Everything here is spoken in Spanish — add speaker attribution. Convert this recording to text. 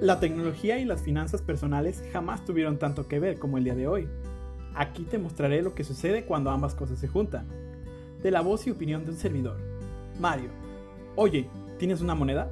Speaker 1: La tecnología y las finanzas personales jamás tuvieron tanto que ver como el día de hoy. Aquí te mostraré lo que sucede cuando ambas cosas se juntan. De la voz y opinión de un servidor. Mario. Oye, ¿tienes una moneda?